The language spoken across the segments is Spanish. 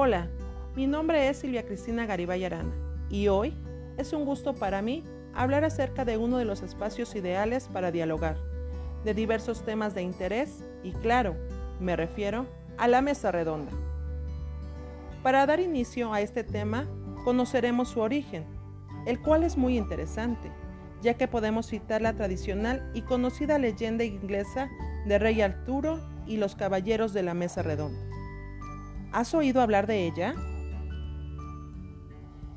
Hola, mi nombre es Silvia Cristina Garibay Arana y hoy es un gusto para mí hablar acerca de uno de los espacios ideales para dialogar, de diversos temas de interés y claro, me refiero a la mesa redonda. Para dar inicio a este tema, conoceremos su origen, el cual es muy interesante, ya que podemos citar la tradicional y conocida leyenda inglesa de Rey Arturo y los Caballeros de la Mesa Redonda. ¿Has oído hablar de ella?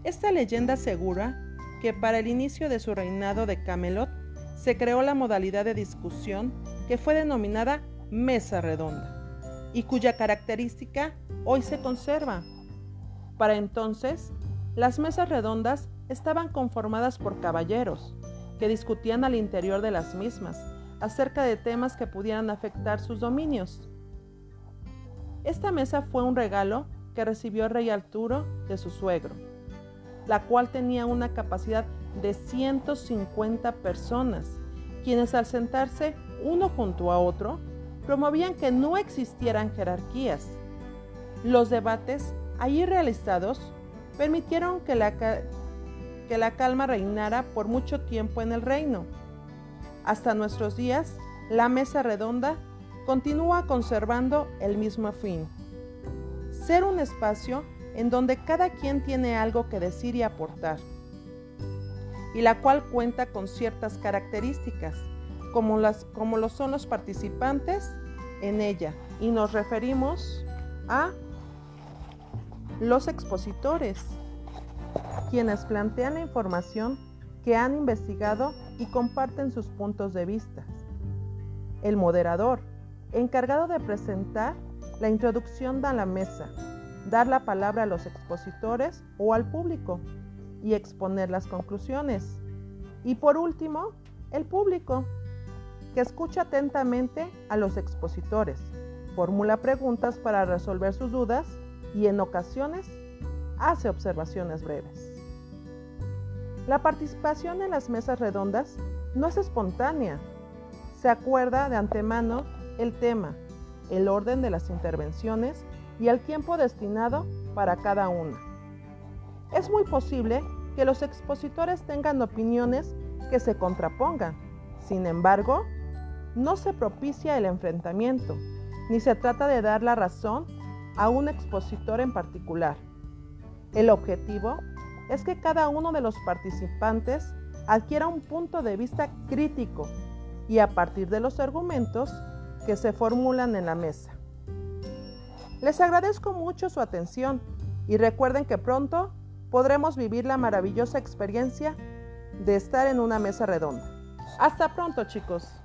Esta leyenda asegura que para el inicio de su reinado de Camelot se creó la modalidad de discusión que fue denominada mesa redonda y cuya característica hoy se conserva. Para entonces, las mesas redondas estaban conformadas por caballeros que discutían al interior de las mismas acerca de temas que pudieran afectar sus dominios. Esta mesa fue un regalo que recibió rey Arturo de su suegro, la cual tenía una capacidad de 150 personas, quienes al sentarse uno junto a otro, promovían que no existieran jerarquías. Los debates allí realizados permitieron que la, que la calma reinara por mucho tiempo en el reino. Hasta nuestros días, la mesa redonda continúa conservando el mismo fin. Ser un espacio en donde cada quien tiene algo que decir y aportar, y la cual cuenta con ciertas características, como, las, como lo son los participantes en ella, y nos referimos a los expositores, quienes plantean la información que han investigado y comparten sus puntos de vista. El moderador, encargado de presentar la introducción a la mesa, dar la palabra a los expositores o al público y exponer las conclusiones. Y por último, el público, que escucha atentamente a los expositores, formula preguntas para resolver sus dudas y en ocasiones hace observaciones breves. La participación en las mesas redondas no es espontánea. Se acuerda de antemano el tema, el orden de las intervenciones y el tiempo destinado para cada una. Es muy posible que los expositores tengan opiniones que se contrapongan. Sin embargo, no se propicia el enfrentamiento, ni se trata de dar la razón a un expositor en particular. El objetivo es que cada uno de los participantes adquiera un punto de vista crítico y a partir de los argumentos que se formulan en la mesa. Les agradezco mucho su atención y recuerden que pronto podremos vivir la maravillosa experiencia de estar en una mesa redonda. Hasta pronto chicos.